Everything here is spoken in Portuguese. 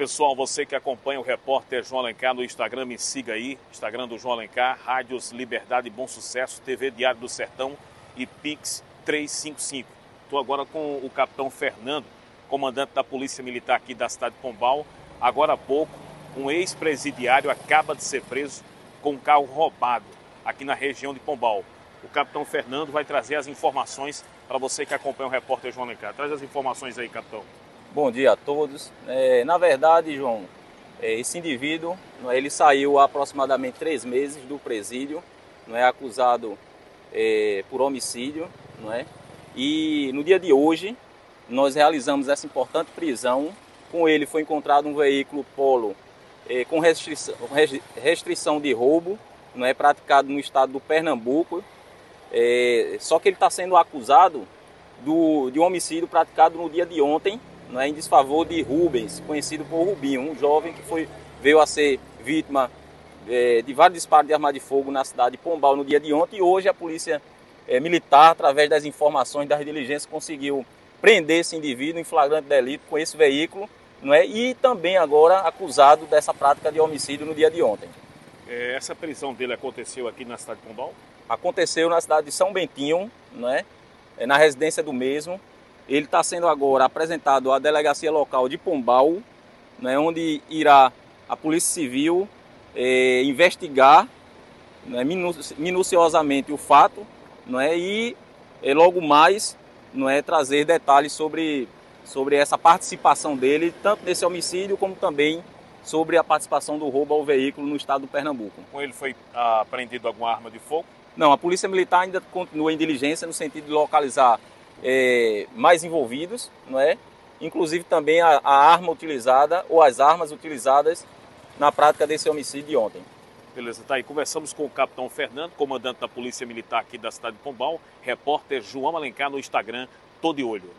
Pessoal, você que acompanha o repórter João Alencar no Instagram, me siga aí. Instagram do João Alencar, Rádios Liberdade e Bom Sucesso, TV Diário do Sertão e Pix 355. Estou agora com o capitão Fernando, comandante da Polícia Militar aqui da cidade de Pombal. Agora há pouco, um ex-presidiário acaba de ser preso com um carro roubado aqui na região de Pombal. O capitão Fernando vai trazer as informações para você que acompanha o repórter João Alencar. Traz as informações aí, capitão. Bom dia a todos. É, na verdade, João, é, esse indivíduo, é, ele saiu há aproximadamente três meses do presídio, não é acusado é, por homicídio, não é? E no dia de hoje nós realizamos essa importante prisão. Com ele foi encontrado um veículo Polo é, com restrição, restrição de roubo, não é praticado no estado do Pernambuco. É, só que ele está sendo acusado do, de um homicídio praticado no dia de ontem, não é, em desfavor de Rubens, conhecido por Rubinho, um jovem que foi, veio a ser vítima é, de vários disparos de arma de fogo na cidade de Pombal no dia de ontem. E hoje a polícia é, militar, através das informações das diligências, conseguiu prender esse indivíduo em flagrante delito com esse veículo, não é? E também agora acusado dessa prática de homicídio no dia de ontem. É, essa prisão dele aconteceu aqui na cidade de Pombal? Aconteceu na cidade de São Bentinho, não é? é na residência do mesmo. Ele está sendo agora apresentado à delegacia local de Pombal, né, onde irá a Polícia Civil é, investigar né, minuciosamente o fato não é, e é, logo mais não é, trazer detalhes sobre, sobre essa participação dele, tanto nesse homicídio como também sobre a participação do roubo ao veículo no estado do Pernambuco. Com ele foi apreendido alguma arma de fogo? Não, a Polícia Militar ainda continua em diligência no sentido de localizar é, mais envolvidos, não é? inclusive também a, a arma utilizada ou as armas utilizadas na prática desse homicídio de ontem. Beleza, tá aí. Conversamos com o capitão Fernando, comandante da Polícia Militar aqui da cidade de Pombal, repórter João Alencar no Instagram, todo de olho.